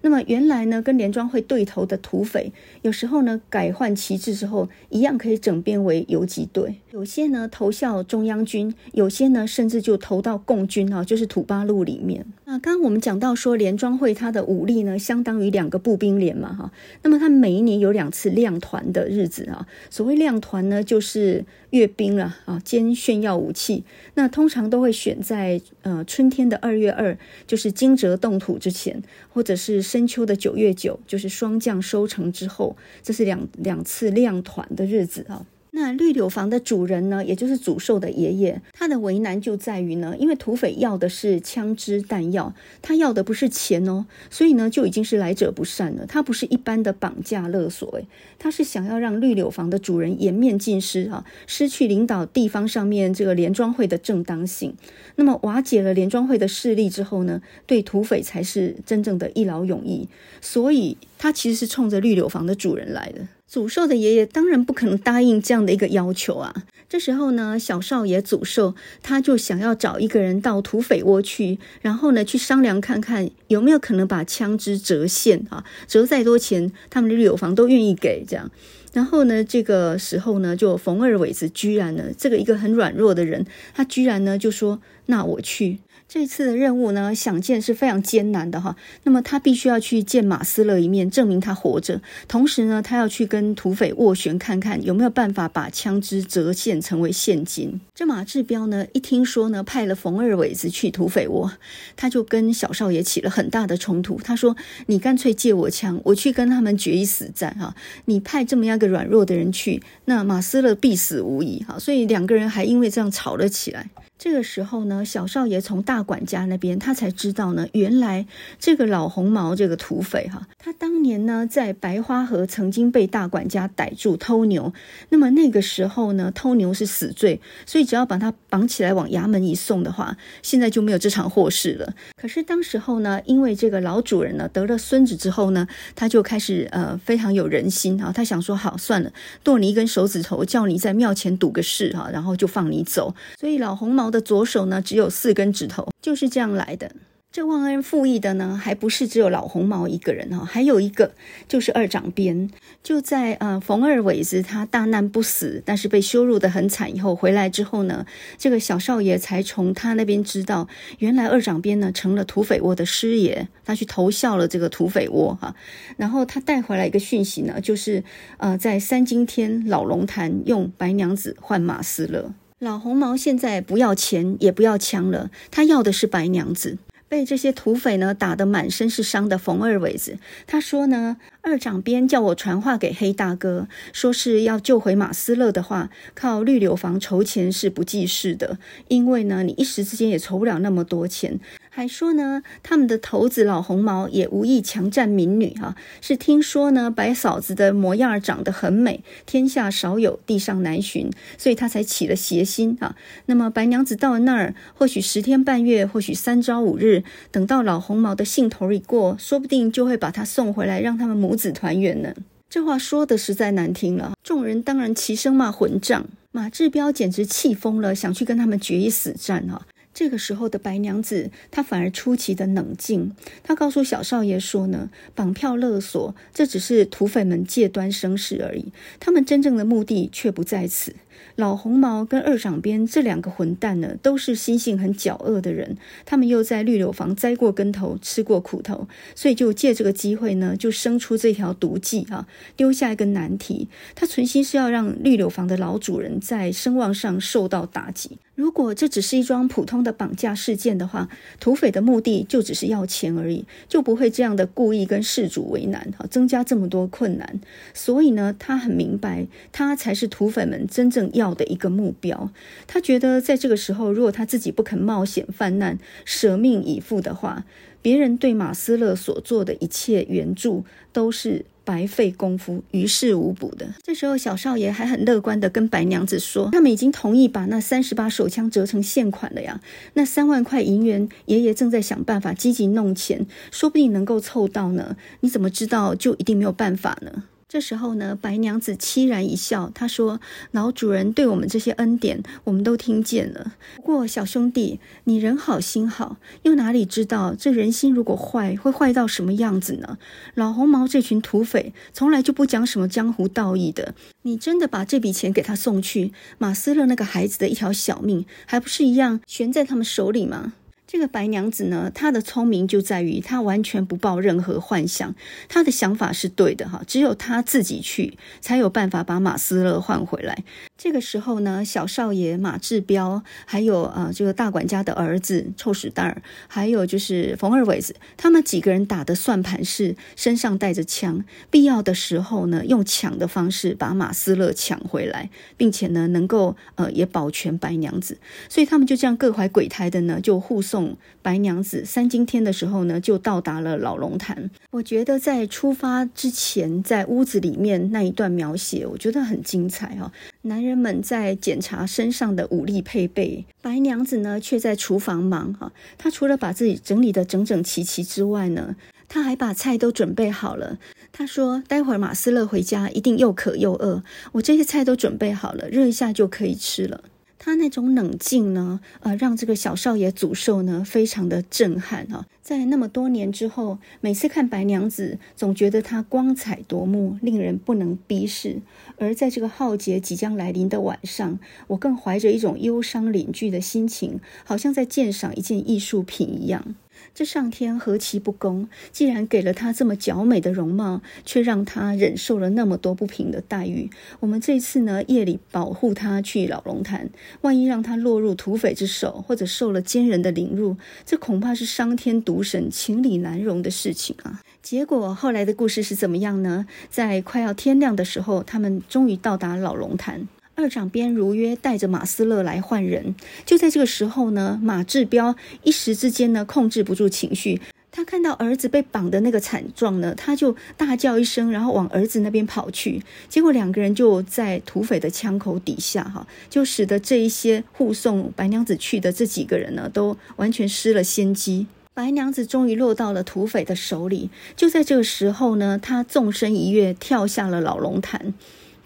那么原来呢，跟联庄会对头的土匪，有时候呢改换旗帜之后，一样可以整编为游击队。有些呢投效中央军，有些呢甚至就投到共军啊，就是土八路里面。那刚刚我们讲到说，连庄会它的武力呢，相当于两个步兵连嘛哈。那么它每一年有两次亮团的日子啊。所谓亮团呢，就是阅兵了啊兼炫耀武器。那通常都会选在呃春天的二月二，就是惊蛰动土之前，或者是。深秋的九月九，就是霜降收成之后，这是两两次亮团的日子啊。那绿柳房的主人呢，也就是祖寿的爷爷，他的为难就在于呢，因为土匪要的是枪支弹药，他要的不是钱哦，所以呢，就已经是来者不善了。他不是一般的绑架勒索，诶，他是想要让绿柳房的主人颜面尽失啊，失去领导地方上面这个连庄会的正当性。那么瓦解了连庄会的势力之后呢，对土匪才是真正的一劳永逸。所以他其实是冲着绿柳房的主人来的。祖寿的爷爷当然不可能答应这样的一个要求啊！这时候呢，小少爷祖寿他就想要找一个人到土匪窝去，然后呢去商量看看有没有可能把枪支折现啊，折再多钱，他们的绿柳房都愿意给这样。然后呢，这个时候呢，就冯二伟子居然呢，这个一个很软弱的人，他居然呢就说：“那我去。”这次的任务呢，想见是非常艰难的哈。那么他必须要去见马斯勒一面，证明他活着。同时呢，他要去跟土匪斡旋，看看有没有办法把枪支折现成为现金。这马志彪呢，一听说呢，派了冯二伟子去土匪窝，他就跟小少爷起了很大的冲突。他说：“你干脆借我枪，我去跟他们决一死战哈。你派这么样一个软弱的人去，那马斯勒必死无疑哈。”所以两个人还因为这样吵了起来。这个时候呢，小少爷从大管家那边，他才知道呢，原来这个老红毛这个土匪哈，他当年呢在白花河曾经被大管家逮住偷牛，那么那个时候呢，偷牛是死罪，所以只要把他绑起来往衙门一送的话，现在就没有这场祸事了。可是当时候呢，因为这个老主人呢得了孙子之后呢，他就开始呃非常有人心啊，他想说好算了，剁你一根手指头，叫你在庙前赌个誓哈，然后就放你走。所以老红毛的左手呢，只有四根指头，就是这样来的。这忘恩负义的呢，还不是只有老红毛一个人哈，还有一个就是二长鞭。就在呃冯二伟子他大难不死，但是被羞辱得很惨以后回来之后呢，这个小少爷才从他那边知道，原来二长鞭呢成了土匪窝的师爷，他去投效了这个土匪窝哈。然后他带回来一个讯息呢，就是呃在三更天老龙潭用白娘子换马斯勒。老红毛现在不要钱，也不要枪了，他要的是白娘子。被这些土匪呢打得满身是伤的冯二伟子，他说呢，二长鞭叫我传话给黑大哥，说是要救回马斯乐的话，靠绿柳房筹钱是不济事的，因为呢，你一时之间也筹不了那么多钱。还说呢，他们的头子老红毛也无意强占民女哈、是听说呢白嫂子的模样长得很美，天下少有，地上难寻，所以他才起了邪心啊。那么白娘子到了那儿，或许十天半月，或许三朝五日，等到老红毛的兴头一过，说不定就会把他送回来，让他们母子团圆呢。这话说得实在难听了，众人当然齐声骂混账。马志彪简直气疯了，想去跟他们决一死战哈、这个时候的白娘子，她反而出奇的冷静。她告诉小少爷说呢，绑票勒索，这只是土匪们借端生事而已，他们真正的目的却不在此。老红毛跟二长鞭这两个混蛋呢，都是心性很狡恶的人。他们又在绿柳房栽过跟头，吃过苦头，所以就借这个机会呢，就生出这条毒计啊，丢下一个难题。他存心是要让绿柳房的老主人在声望上受到打击。如果这只是一桩普通的绑架事件的话，土匪的目的就只是要钱而已，就不会这样的故意跟事主为难，哈，增加这么多困难。所以呢，他很明白，他才是土匪们真正要的一个目标。他觉得在这个时候，如果他自己不肯冒险犯难、舍命以赴的话，别人对马斯勒所做的一切援助都是。白费功夫，于事无补的。这时候，小少爷还很乐观的跟白娘子说：“他们已经同意把那三十把手枪折成现款了呀。那三万块银元，爷爷正在想办法积极弄钱，说不定能够凑到呢。你怎么知道就一定没有办法呢？”这时候呢，白娘子凄然一笑，她说：“老主人对我们这些恩典，我们都听见了。不过小兄弟，你人好心好，又哪里知道这人心如果坏，会坏到什么样子呢？老红毛这群土匪从来就不讲什么江湖道义的。你真的把这笔钱给他送去，马斯勒那个孩子的一条小命，还不是一样悬在他们手里吗？”这个白娘子呢，她的聪明就在于她完全不抱任何幻想，她的想法是对的哈，只有她自己去才有办法把马斯勒换回来。这个时候呢，小少爷马志彪，还有啊、呃、这个大管家的儿子臭屎蛋儿，还有就是冯二伟子，他们几个人打的算盘是身上带着枪，必要的时候呢，用抢的方式把马斯乐抢回来，并且呢，能够呃也保全白娘子，所以他们就这样各怀鬼胎的呢，就护送白娘子三更天的时候呢，就到达了老龙潭。我觉得在出发之前，在屋子里面那一段描写，我觉得很精彩哦。男人们在检查身上的武力配备，白娘子呢却在厨房忙哈。她除了把自己整理的整整齐齐之外呢，她还把菜都准备好了。她说：“待会儿马斯乐回家一定又渴又饿，我这些菜都准备好了，热一下就可以吃了。”他那种冷静呢，呃，让这个小少爷祖寿呢非常的震撼啊。在那么多年之后，每次看白娘子，总觉得她光彩夺目，令人不能逼视。而在这个浩劫即将来临的晚上，我更怀着一种忧伤凝聚的心情，好像在鉴赏一件艺术品一样。这上天何其不公！既然给了他这么娇美的容貌，却让他忍受了那么多不平的待遇。我们这次呢，夜里保护他去老龙潭，万一让他落入土匪之手，或者受了奸人的凌辱，这恐怕是伤天毒神、情理难容的事情啊！结果后来的故事是怎么样呢？在快要天亮的时候，他们终于到达老龙潭。二长鞭如约带着马斯乐来换人，就在这个时候呢，马志彪一时之间呢控制不住情绪，他看到儿子被绑的那个惨状呢，他就大叫一声，然后往儿子那边跑去，结果两个人就在土匪的枪口底下，哈，就使得这一些护送白娘子去的这几个人呢，都完全失了先机。白娘子终于落到了土匪的手里，就在这个时候呢，他纵身一跃，跳下了老龙潭。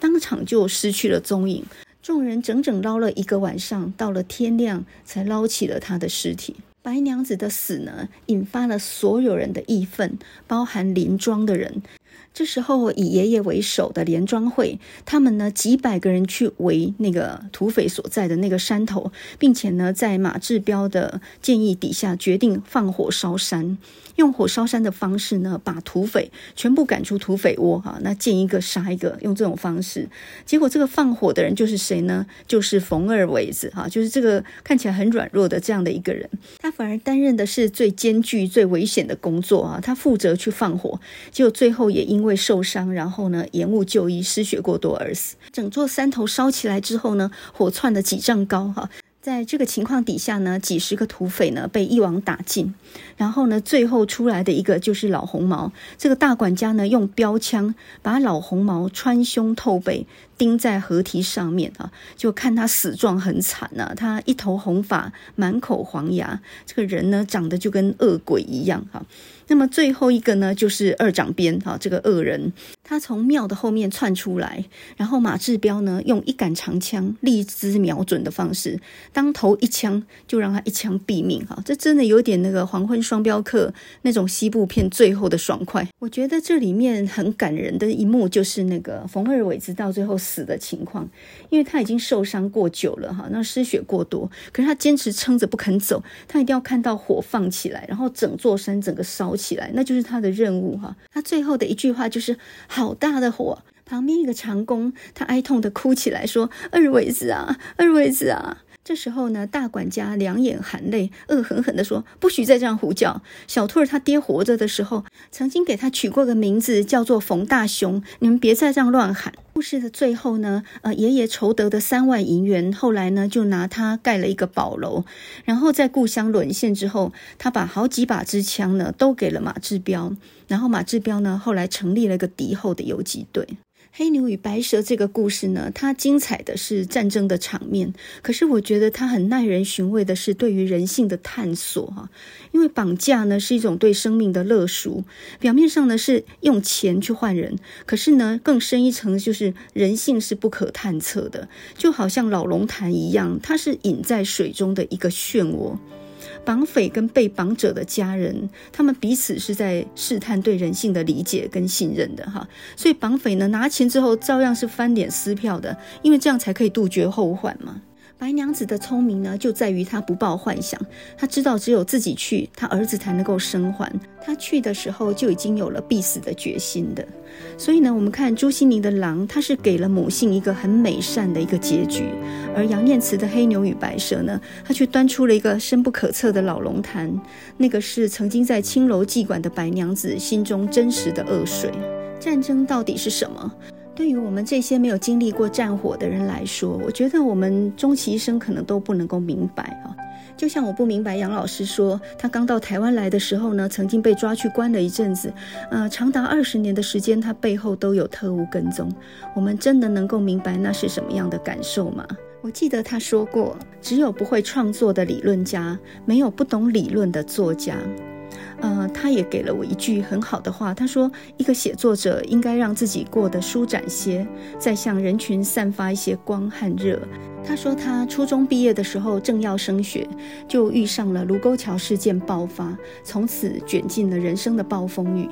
当场就失去了踪影，众人整整捞了一个晚上，到了天亮才捞起了他的尸体。白娘子的死呢，引发了所有人的义愤，包含林庄的人。这时候，以爷爷为首的连庄会，他们呢几百个人去围那个土匪所在的那个山头，并且呢，在马志彪的建议底下，决定放火烧山，用火烧山的方式呢，把土匪全部赶出土匪窝哈。那见一个杀一个，用这种方式。结果这个放火的人就是谁呢？就是冯二伟子哈，就是这个看起来很软弱的这样的一个人，他反而担任的是最艰巨、最危险的工作啊，他负责去放火，结果最后也因为受伤，然后呢，延误就医，失血过多而死。整座山头烧起来之后呢，火窜了几丈高，哈。在这个情况底下呢，几十个土匪呢被一网打尽，然后呢，最后出来的一个就是老红毛。这个大管家呢，用标枪把老红毛穿胸透背钉在河堤上面啊，就看他死状很惨啊，他一头红发，满口黄牙，这个人呢长得就跟恶鬼一样哈。那么最后一个呢，就是二长鞭哈，这个恶人。他从庙的后面窜出来，然后马志彪呢，用一杆长枪立姿瞄准的方式，当头一枪就让他一枪毙命哈！这真的有点那个黄昏双镖客那种西部片最后的爽快。我觉得这里面很感人的一幕就是那个冯二伟子到最后死的情况，因为他已经受伤过久了哈，那失血过多，可是他坚持撑着不肯走，他一定要看到火放起来，然后整座山整个烧起来，那就是他的任务哈。他最后的一句话就是。好大的火！旁边一个长工，他哀痛的哭起来，说：“二位子啊，二位子啊！”这时候呢，大管家两眼含泪，恶狠狠地说：“不许再这样胡叫！小兔儿他爹活着的时候，曾经给他取过个名字，叫做冯大雄。你们别再这样乱喊。”故事的最后呢，呃，爷爷筹得的三万银元，后来呢，就拿它盖了一个宝楼。然后在故乡沦陷之后，他把好几把支枪呢，都给了马志彪。然后马志彪呢，后来成立了一个敌后的游击队。黑牛与白蛇这个故事呢，它精彩的是战争的场面，可是我觉得它很耐人寻味的是对于人性的探索哈。因为绑架呢是一种对生命的勒赎，表面上呢是用钱去换人，可是呢更深一层就是人性是不可探测的，就好像老龙潭一样，它是隐在水中的一个漩涡。绑匪跟被绑者的家人，他们彼此是在试探对人性的理解跟信任的哈，所以绑匪呢拿钱之后照样是翻脸撕票的，因为这样才可以杜绝后患嘛。白娘子的聪明呢，就在于她不抱幻想，她知道只有自己去，她儿子才能够生还。她去的时候就已经有了必死的决心的。所以呢，我们看朱心凌的《狼》，他是给了母性一个很美善的一个结局，而杨念慈的《黑牛与白蛇》呢，他却端出了一个深不可测的老龙潭，那个是曾经在青楼妓馆的白娘子心中真实的恶水。战争到底是什么？对于我们这些没有经历过战火的人来说，我觉得我们终其一生可能都不能够明白啊。就像我不明白杨老师说，他刚到台湾来的时候呢，曾经被抓去关了一阵子，呃，长达二十年的时间，他背后都有特务跟踪。我们真的能够明白那是什么样的感受吗？我记得他说过，只有不会创作的理论家，没有不懂理论的作家。呃，他也给了我一句很好的话。他说，一个写作者应该让自己过得舒展些，再向人群散发一些光和热。他说，他初中毕业的时候正要升学，就遇上了卢沟桥事件爆发，从此卷进了人生的暴风雨。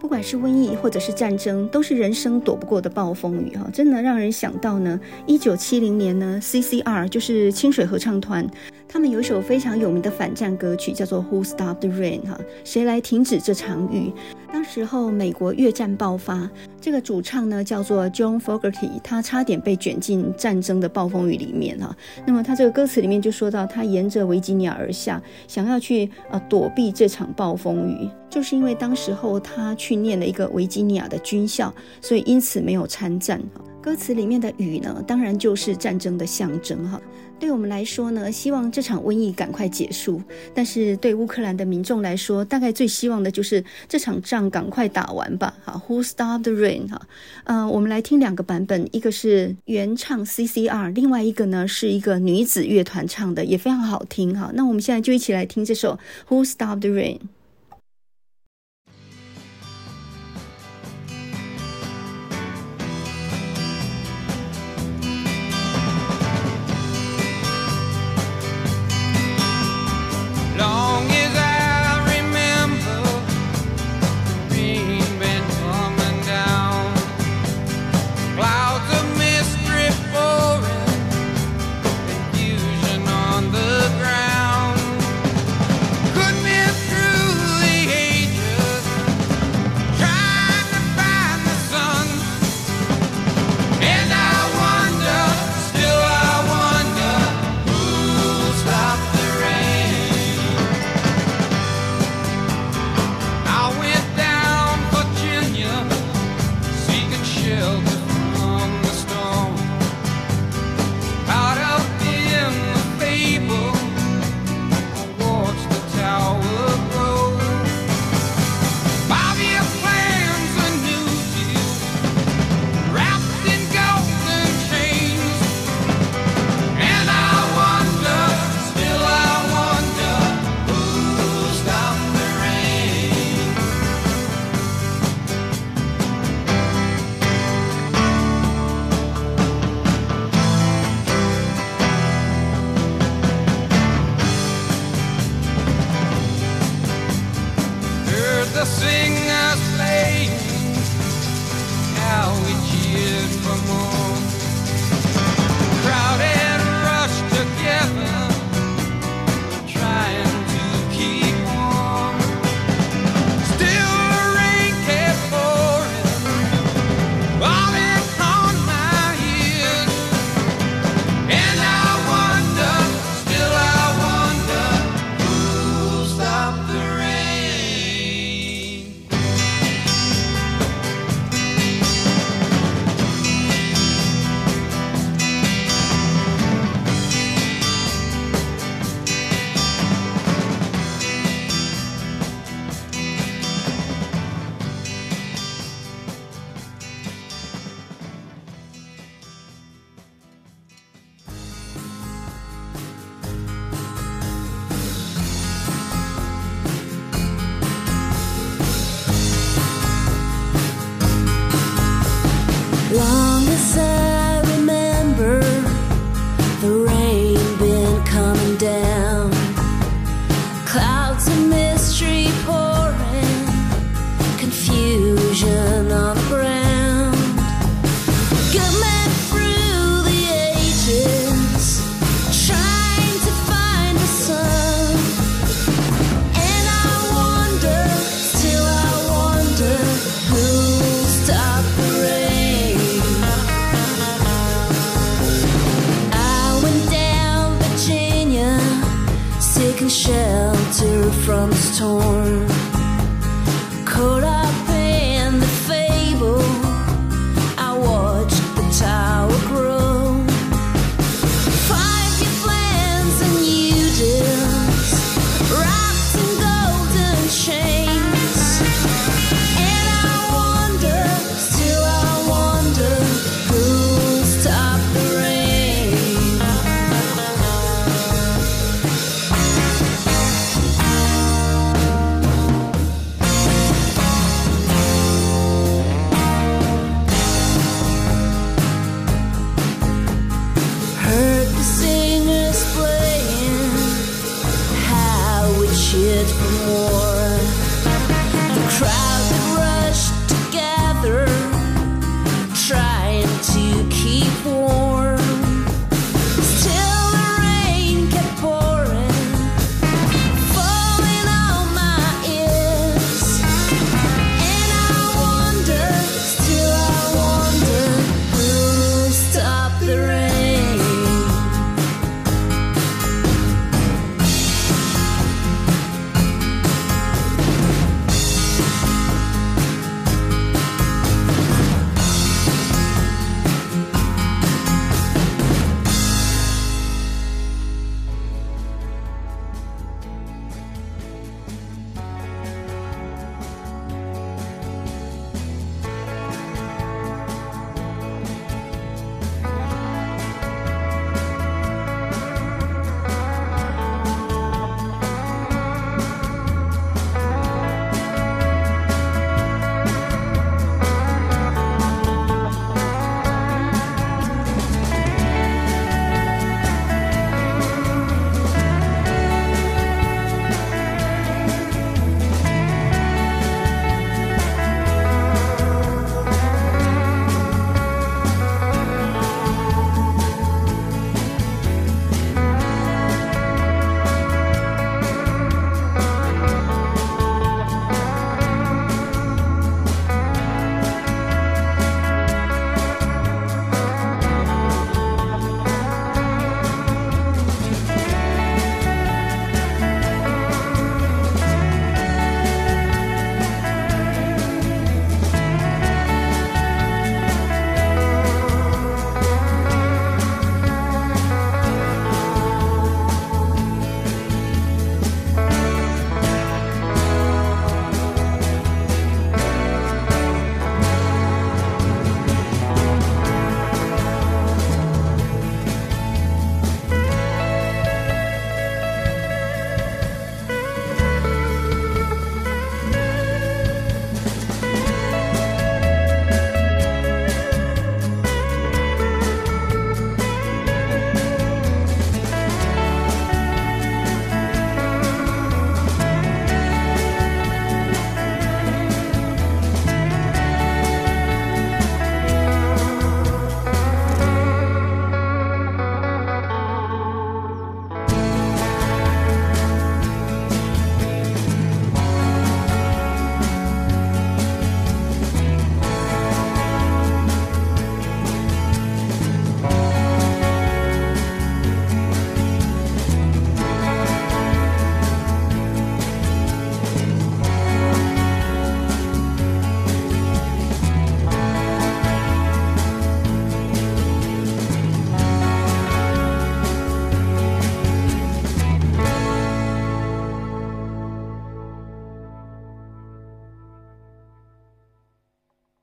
不管是瘟疫或者是战争，都是人生躲不过的暴风雨哈，真的让人想到呢。一九七零年呢，CCR 就是清水合唱团，他们有一首非常有名的反战歌曲，叫做《Who Stopped the Rain》哈，谁来停止这场雨？当时候美国越战爆发，这个主唱呢叫做 John Fogerty，他差点被卷进战争的暴风雨里面哈。那么他这个歌词里面就说到，他沿着维吉尼亚而下，想要去呃躲避这场暴风雨。就是因为当时候他去念了一个维吉尼亚的军校，所以因此没有参战。歌词里面的雨呢，当然就是战争的象征哈。对我们来说呢，希望这场瘟疫赶快结束；但是对乌克兰的民众来说，大概最希望的就是这场仗赶快打完吧。哈，Who stopped the rain？哈，呃，我们来听两个版本，一个是原唱 CCR，另外一个呢是一个女子乐团唱的，也非常好听哈。那我们现在就一起来听这首 Who stopped the rain？